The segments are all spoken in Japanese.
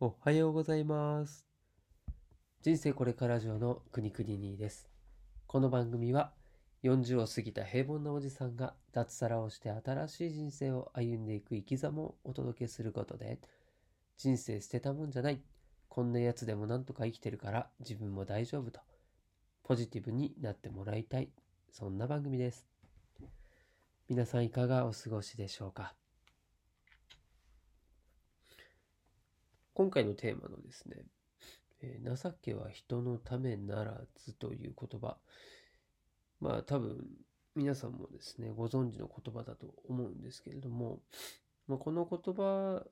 おはようございます。人生これから上のくにくににです。この番組は40を過ぎた平凡なおじさんが脱サラをして新しい人生を歩んでいく生き様をお届けすることで人生捨てたもんじゃない。こんなやつでもなんとか生きてるから自分も大丈夫とポジティブになってもらいたい。そんな番組です。皆さんいかがお過ごしでしょうか？今回のテーマのですね、えー情けは人のためならずという言葉。まあ多分皆さんもですね、ご存知の言葉だと思うんですけれども、まあ、この言葉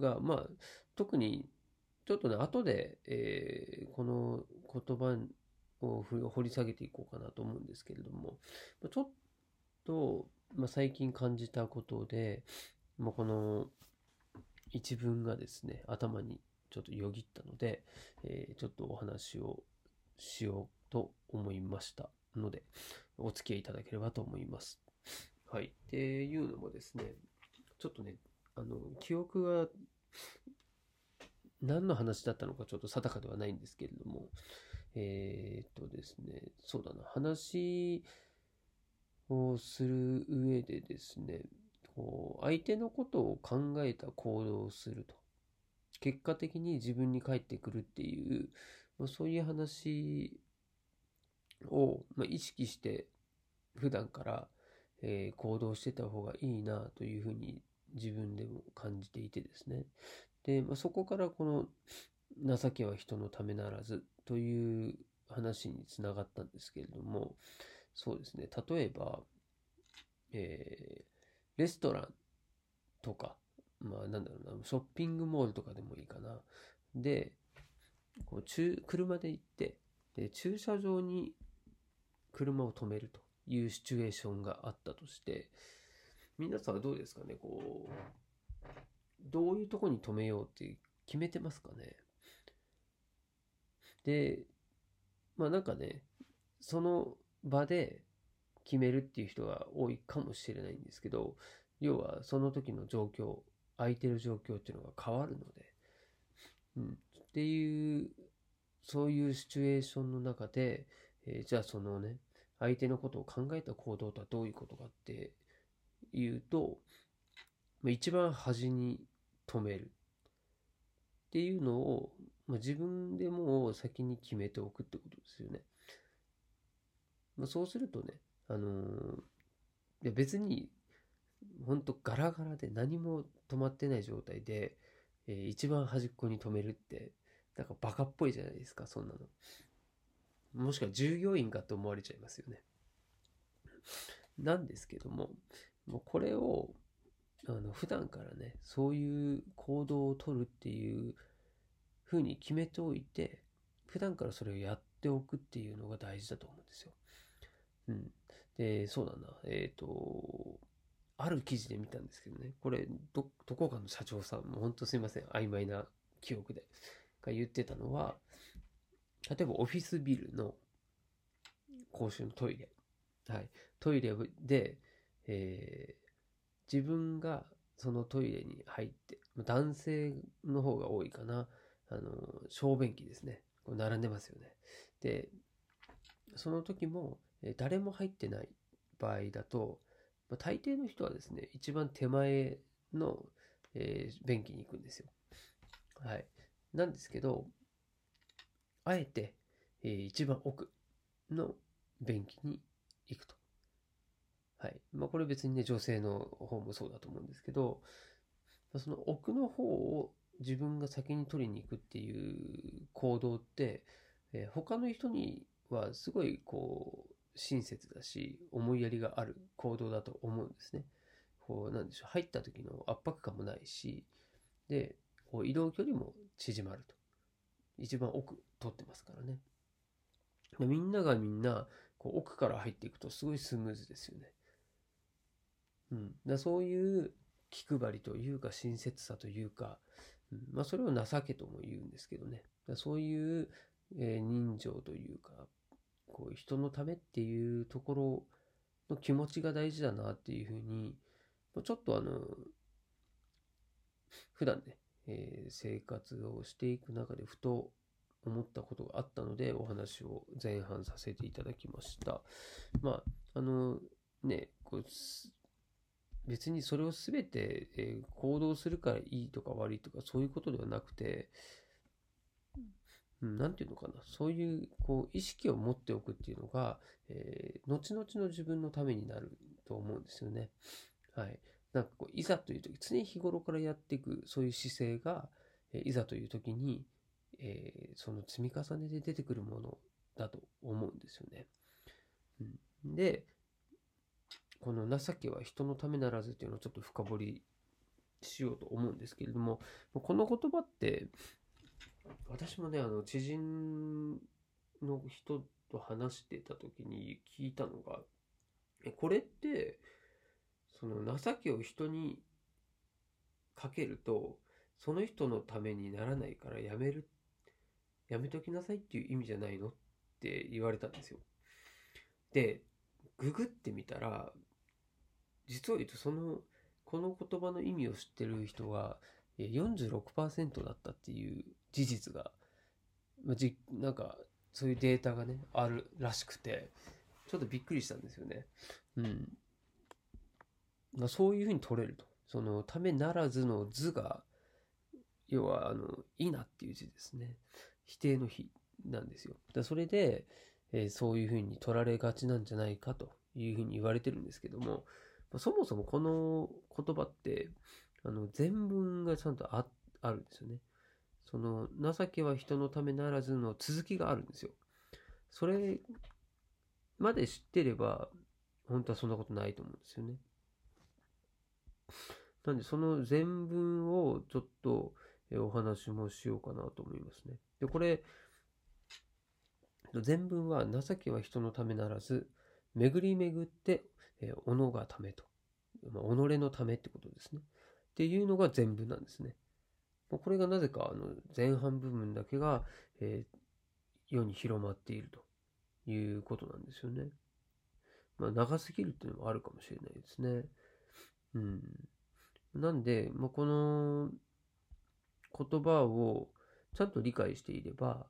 が、まあ特にちょっとね、後で、えーこの言葉を掘り下げていこうかなと思うんですけれども、ちょっと、まあ、最近感じたことで、まあ、この一文がですね、頭にちょっとよぎったので、えーちょっとお話をしようと思いましたので、お付き合いいただければと思います。はい。っていうのもですね、ちょっとね、あの、記憶が何の話だったのかちょっと定かではないんですけれども、えーっとですね、そうだな、話をする上でですね、こう相手のことを考えた行動をすると。結果的に自分に返ってくるっていう、まあ、そういう話を、まあ、意識して普段から、えー行動してた方がいいなというふうに自分でも感じていてですね。で、まあ、そこからこの情けは人のためならずという話につながったんですけれども、そうですね、例えば、えーレストランとか、まあなんだろうな、ショッピングモールとかでもいいかな。で、こう中車で行ってで、駐車場に車を止めるというシチュエーションがあったとして、皆さんはどうですかね、こう、どういうとこに止めようって決めてますかね。で、まあなんかね、その場で決めるっていう人が多いかもしれないんですけど、要はその時の状況、空いてる状況っていうのが変わるので、うん、っていう、そういうシチュエーションの中で、えーじゃあそのね、相手のことを考えた行動とはどういうことかっていうと、一番端に止める。っていうのを、まあ、自分でもう先に決めておくってことですよね。まあ、そうするとね、あのー別に、ほんとガラガラで何も止まってない状態で、えー一番端っこに止めるって、なんかバカっぽいじゃないですか、そんなの。もしくは従業員かと思われちゃいますよね。なんですけども、もうこれを、あの、普段からね、そういう行動をとるっていうふうに決めておいて、普段からそれをやっておくっていうのが大事だと思うんですよ。うん。で、そうだな。えっ、と、ある記事で見たんですけどね、これ、ど、どこかの社長さん、も本当すいません、曖昧な記憶で、が言ってたのは、例えばオフィスビルの公衆のトイレ。はい。トイレで、えー自分がそのトイレに入って、男性の方が多いかな。あの、小便器ですね。こう並んでますよね。で、その時も、え誰も入ってない場合だと、まあ、大抵の人はですね、一番手前の、えー便器に行くんですよ。はい。なんですけど、あえて、えー一番奥の便器に行くと。はい。まあ、これ別にね、女性の方もそうだと思うんですけど、その奥の方を自分が先に取りに行くっていう行動って、えー他の人にはすごいこう、親切だし、思いやりがある行動だと思うんですね。こう、なんでしょう、入った時の圧迫感もないし、で、こう移動距離も縮まると。一番奥取ってますからね。でみんながみんな、こう奥から入っていくとすごいスムーズですよね。うん。だそういう気配りというか親切さというか、うん、まあそれを情けとも言うんですけどね。だそういう、えー人情というか、こう人のためっていうところの気持ちが大事だなっていうふうに、ちょっとあの、普段ね、えー、生活をしていく中でふと思ったことがあったのでお話を前半させていただきました。まあ、あのね、こう別にそれを全て、えー、行動するからいいとか悪いとかそういうことではなくて、うん、なんていうのかな、そういうこう意識を持っておくっていうのが、えー、後々の自分のためになると思うんですよね。はい。なんかこう、いざという時、常日頃からやっていく、そういう姿勢が、えいざという時に、えー、その積み重ねで出てくるものだと思うんですよね。うん、で、この情けは人のためならずっていうのをちょっと深掘りしようと思うんですけれども、この言葉って、私もね、あの、知人の人と話してた時に聞いたのが、え、これって、その情けを人にかけると、その人のためにならないからやめる、やめときなさいっていう意味じゃないのって言われたんですよ。で、ググってみたら、実を言うとその、この言葉の意味を知ってる人は46%だったっていう事実が、まあ、じなんかそういうデータがね、あるらしくて、ちょっとびっくりしたんですよね。うん。まあ、そういうふうに取れると。その、ためならずの図が、要は、あの、いいなっていう字ですね。否定の否なんですよ。だそれで、えー、そういうふうに取られがちなんじゃないかというふうに言われてるんですけども、まあ、そもそもこの言葉って、あの、全文がちゃんとああるんですよね。その、情けは人のためならずの続きがあるんですよ。それまで知ってれば、本当はそんなことないと思うんですよね。なんで、その全文をちょっとお話もしようかなと思いますね。で、これ、全文は情けは人のためならず、巡り巡って、えー、己がためと。まあ、己のためってことですね。っていうのが全文なんですね。これがなぜかあの前半部分だけが、えー、世に広まっているということなんですよね。まあ、長すぎるっていうのもあるかもしれないですね。うん。なんで、まあ、この言葉をちゃんと理解していれば、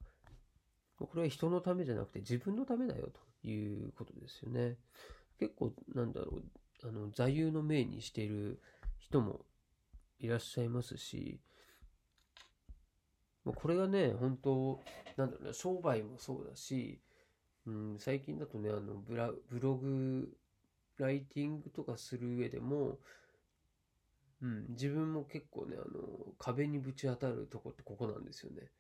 これは人のためじゃなくて自分のためだよということですよね。結構、なんだろう、あの、座右の銘にしている人もいらっしゃいますし、これがね、本当なんだろうな、商売もそうだし、うん、最近だとね、あのブラ、ブログ、ライティングとかする上でも、うん、自分も結構ね、あの、壁にぶち当たるとこってここなんですよね。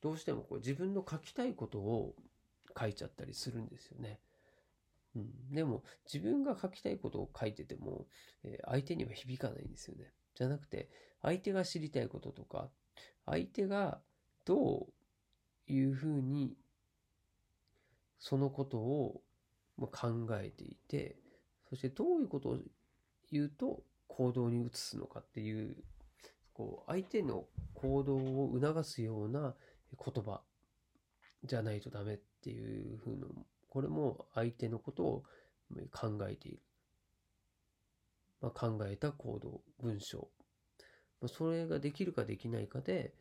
どうしてもこう自分の書きたいことを書いちゃったりするんですよね。うん、でも、自分が書きたいことを書いてても、えー、相手には響かないんですよね。じゃなくて、相手が知りたいこととか、相手がどういうふうにそのことを考えていて、そしてどういうことを言うと行動に移すのかっていう、こう、相手の行動を促すような言葉じゃないとダメっていうふうの、これも相手のことを考えている。まあ、考えた行動、文章まそれができるかできないかで、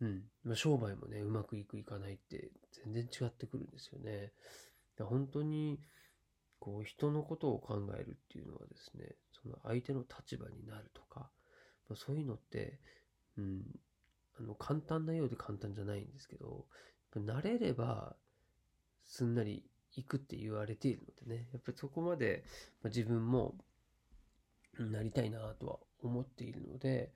うん、まあ、商売もね、うまくいくいかないって全然違ってくるんですよね。本当に、こう、人のことを考えるっていうのはですね、その相手の立場になるとか、まあ、そういうのって、うん、あの、簡単なようで簡単じゃないんですけど、慣れれば、すんなり行くって言われているのでね、やっぱりそこまで、まあ、自分もなりたいなとは思っているので、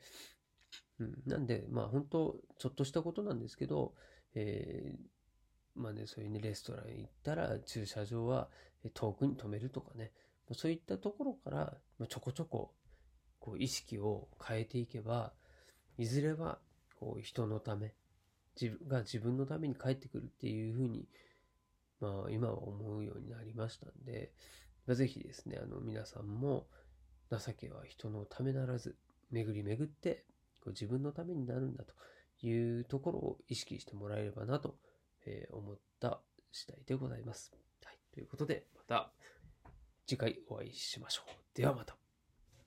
うん、なんで、まあ本当、ちょっとしたことなんですけど、えー、まあね、そういうね、レストラン行ったら駐車場は遠くに止めるとかね、そういったところから、ちょこちょこ、こう意識を変えていけば、いずれは、こう人のため、自分が自分のために帰ってくるっていうふうに、まあ今は思うようになりましたんで、まあ、ぜひですね、あの皆さんも、情けは人のためならず、巡り巡って自分のためになるんだというところを意識してもらえればなと思った次第でございます。はい。ということで、また次回お会いしましょう。ではまた。